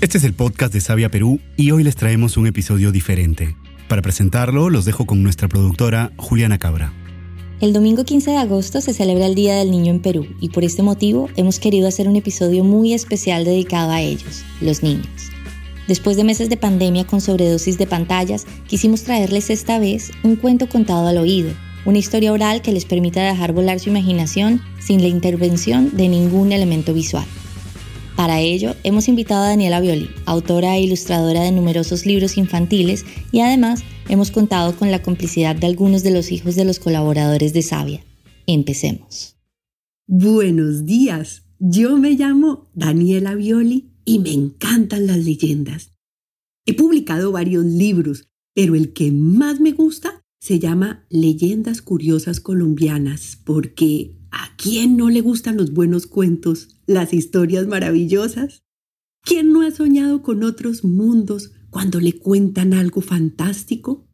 Este es el podcast de Sabia Perú y hoy les traemos un episodio diferente. Para presentarlo, los dejo con nuestra productora Juliana Cabra. El domingo 15 de agosto se celebra el Día del Niño en Perú y por este motivo hemos querido hacer un episodio muy especial dedicado a ellos, los niños. Después de meses de pandemia con sobredosis de pantallas, quisimos traerles esta vez un cuento contado al oído, una historia oral que les permita dejar volar su imaginación sin la intervención de ningún elemento visual. Para ello, hemos invitado a Daniela Violi, autora e ilustradora de numerosos libros infantiles, y además hemos contado con la complicidad de algunos de los hijos de los colaboradores de Sabia. Empecemos. Buenos días, yo me llamo Daniela Violi y me encantan las leyendas. He publicado varios libros, pero el que más me gusta se llama Leyendas Curiosas Colombianas, porque ¿a quién no le gustan los buenos cuentos, las historias maravillosas? ¿Quién no ha soñado con otros mundos cuando le cuentan algo fantástico?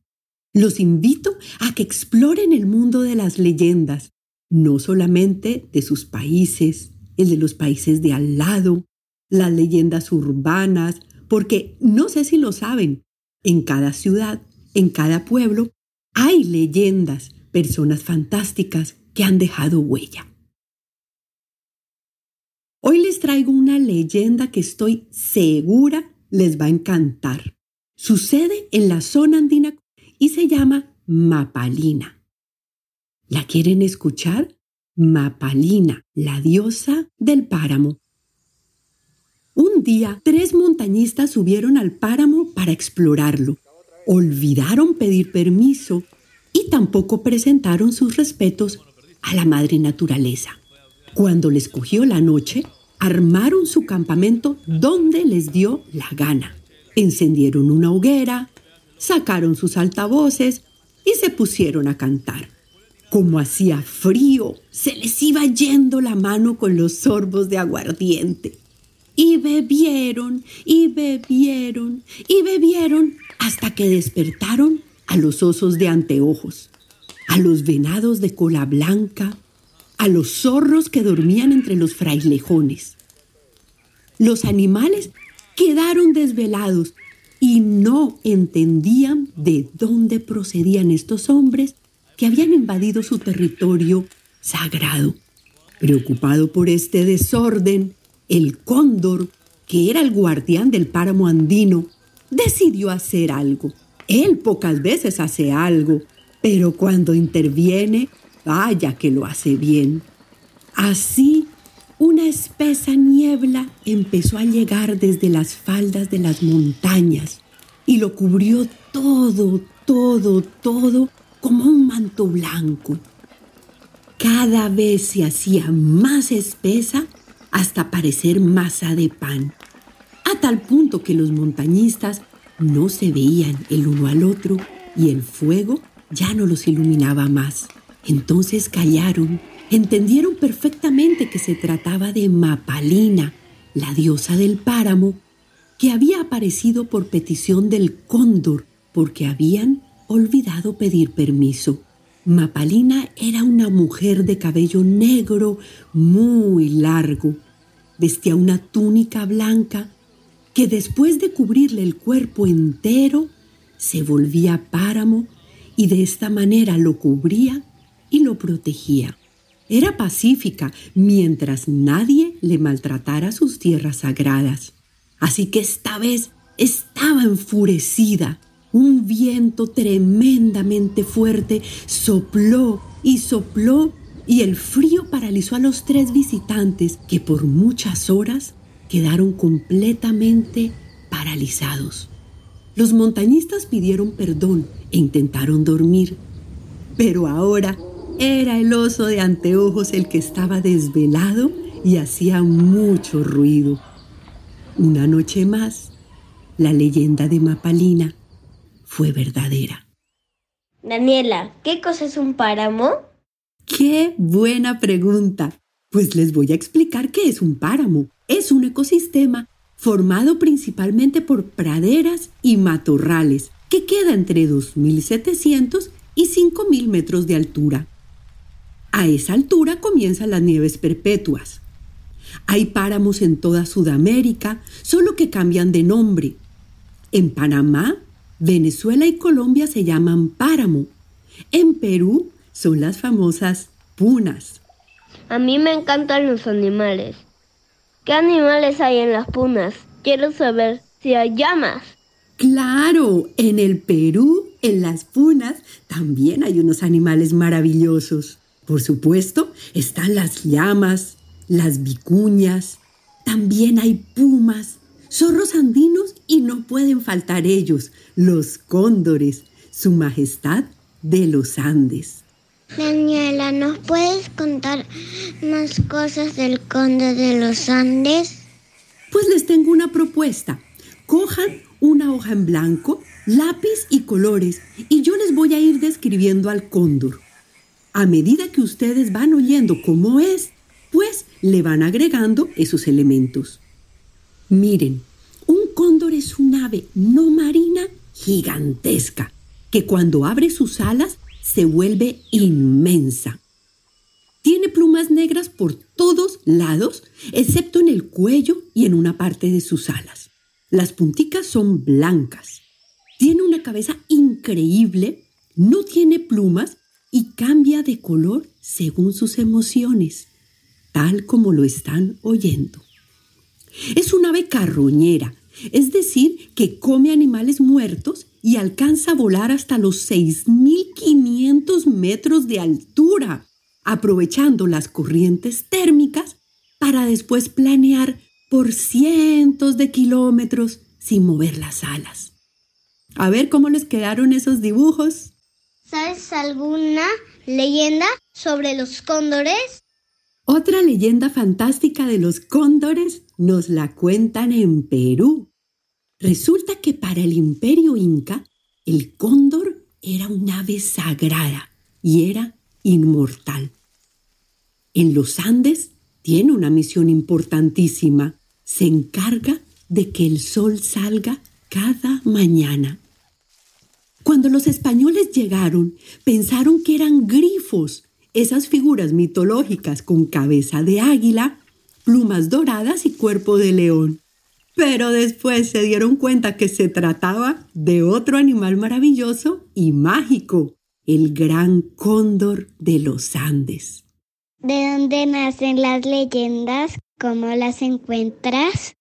Los invito a que exploren el mundo de las leyendas, no solamente de sus países, el de los países de al lado, las leyendas urbanas, porque no sé si lo saben, en cada ciudad, en cada pueblo, hay leyendas, personas fantásticas que han dejado huella. Hoy les traigo una leyenda que estoy segura les va a encantar. Sucede en la zona andina y se llama Mapalina. ¿La quieren escuchar? Mapalina, la diosa del páramo. Un día, tres montañistas subieron al páramo para explorarlo. Olvidaron pedir permiso y tampoco presentaron sus respetos a la madre naturaleza. Cuando les cogió la noche, armaron su campamento donde les dio la gana. Encendieron una hoguera, sacaron sus altavoces y se pusieron a cantar. Como hacía frío, se les iba yendo la mano con los sorbos de aguardiente. Y bebieron, y bebieron, y bebieron hasta que despertaron a los osos de anteojos, a los venados de cola blanca, a los zorros que dormían entre los frailejones. Los animales quedaron desvelados y no entendían de dónde procedían estos hombres que habían invadido su territorio sagrado. Preocupado por este desorden, el cóndor, que era el guardián del páramo andino, decidió hacer algo. Él pocas veces hace algo, pero cuando interviene, vaya que lo hace bien. Así, una espesa niebla empezó a llegar desde las faldas de las montañas y lo cubrió todo, todo, todo como un manto blanco. Cada vez se hacía más espesa hasta parecer masa de pan, a tal punto que los montañistas no se veían el uno al otro y el fuego ya no los iluminaba más. Entonces callaron, entendieron perfectamente que se trataba de Mapalina, la diosa del páramo, que había aparecido por petición del cóndor porque habían olvidado pedir permiso. Mapalina era una mujer de cabello negro muy largo. Vestía una túnica blanca que después de cubrirle el cuerpo entero, se volvía páramo y de esta manera lo cubría y lo protegía. Era pacífica mientras nadie le maltratara sus tierras sagradas. Así que esta vez estaba enfurecida. Un viento tremendamente fuerte sopló y sopló y el frío paralizó a los tres visitantes que por muchas horas quedaron completamente paralizados. Los montañistas pidieron perdón e intentaron dormir, pero ahora era el oso de anteojos el que estaba desvelado y hacía mucho ruido. Una noche más, la leyenda de Mapalina fue verdadera. Daniela, ¿qué cosa es un páramo? ¡Qué buena pregunta! Pues les voy a explicar qué es un páramo es un ecosistema formado principalmente por praderas y matorrales que queda entre 2.700 y 5.000 metros de altura. A esa altura comienzan las nieves perpetuas. Hay páramos en toda Sudamérica, solo que cambian de nombre. En Panamá, Venezuela y Colombia se llaman páramo. En Perú son las famosas punas. A mí me encantan los animales. ¿Qué animales hay en las punas? Quiero saber si hay llamas. Claro, en el Perú, en las punas, también hay unos animales maravillosos. Por supuesto, están las llamas, las vicuñas, también hay pumas, zorros andinos y no pueden faltar ellos, los cóndores, su majestad de los Andes. Daniela, ¿nos puedes contar más cosas del cóndor de los Andes? Pues les tengo una propuesta. Cojan una hoja en blanco, lápiz y colores y yo les voy a ir describiendo al cóndor. A medida que ustedes van oyendo cómo es, pues le van agregando esos elementos. Miren, un cóndor es un ave no marina gigantesca que cuando abre sus alas se vuelve inmensa. Tiene plumas negras por todos lados, excepto en el cuello y en una parte de sus alas. Las punticas son blancas. Tiene una cabeza increíble, no tiene plumas y cambia de color según sus emociones, tal como lo están oyendo. Es un ave carroñera, es decir, que come animales muertos y alcanza a volar hasta los 6.500 metros de altura, aprovechando las corrientes térmicas para después planear por cientos de kilómetros sin mover las alas. A ver cómo les quedaron esos dibujos. ¿Sabes alguna leyenda sobre los cóndores? Otra leyenda fantástica de los cóndores nos la cuentan en Perú. Resulta que para el imperio inca, el cóndor era un ave sagrada y era inmortal. En los Andes tiene una misión importantísima. Se encarga de que el sol salga cada mañana. Cuando los españoles llegaron, pensaron que eran grifos, esas figuras mitológicas con cabeza de águila, plumas doradas y cuerpo de león. Pero después se dieron cuenta que se trataba de otro animal maravilloso y mágico, el gran cóndor de los Andes. ¿De dónde nacen las leyendas? ¿Cómo las encuentras?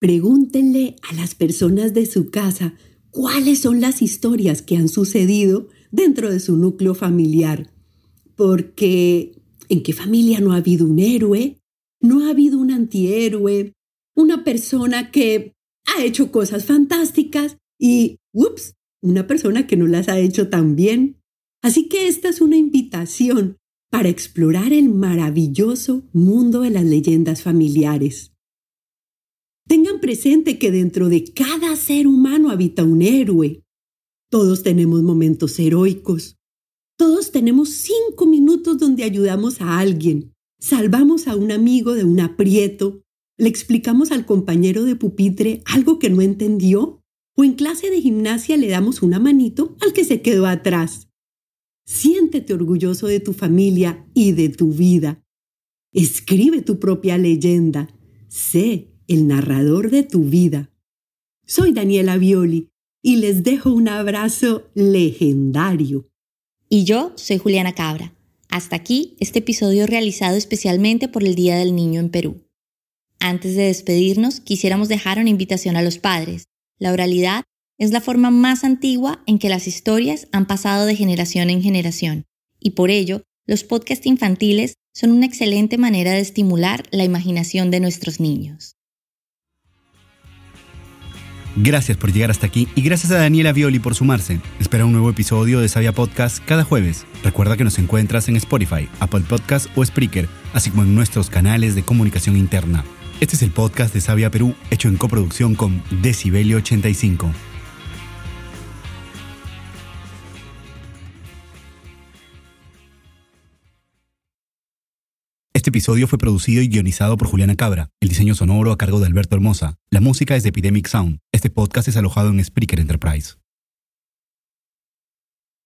Pregúntenle a las personas de su casa cuáles son las historias que han sucedido dentro de su núcleo familiar. Porque ¿en qué familia no ha habido un héroe? ¿No ha habido un antihéroe? Una persona que ha hecho cosas fantásticas y, ups, una persona que no las ha hecho tan bien. Así que esta es una invitación para explorar el maravilloso mundo de las leyendas familiares. Tengan presente que dentro de cada ser humano habita un héroe. Todos tenemos momentos heroicos. Todos tenemos cinco minutos donde ayudamos a alguien, salvamos a un amigo de un aprieto, le explicamos al compañero de pupitre algo que no entendió, o en clase de gimnasia le damos una manito al que se quedó atrás. Siéntete orgulloso de tu familia y de tu vida. Escribe tu propia leyenda. Sé el narrador de tu vida. Soy Daniela Violi y les dejo un abrazo legendario. Y yo soy Juliana Cabra. Hasta aquí este episodio realizado especialmente por el Día del Niño en Perú. Antes de despedirnos, quisiéramos dejar una invitación a los padres. La oralidad es la forma más antigua en que las historias han pasado de generación en generación, y por ello, los podcasts infantiles son una excelente manera de estimular la imaginación de nuestros niños. Gracias por llegar hasta aquí y gracias a Daniela Violi por sumarse. Espera un nuevo episodio de Sabia Podcast cada jueves. Recuerda que nos encuentras en Spotify, Apple Podcast o Spreaker, así como en nuestros canales de comunicación interna. Este es el podcast de Sabia Perú, hecho en coproducción con Decibelio 85. Este episodio fue producido y guionizado por Juliana Cabra, el diseño sonoro a cargo de Alberto Hermosa, la música es de Epidemic Sound. Este podcast es alojado en Spreaker Enterprise.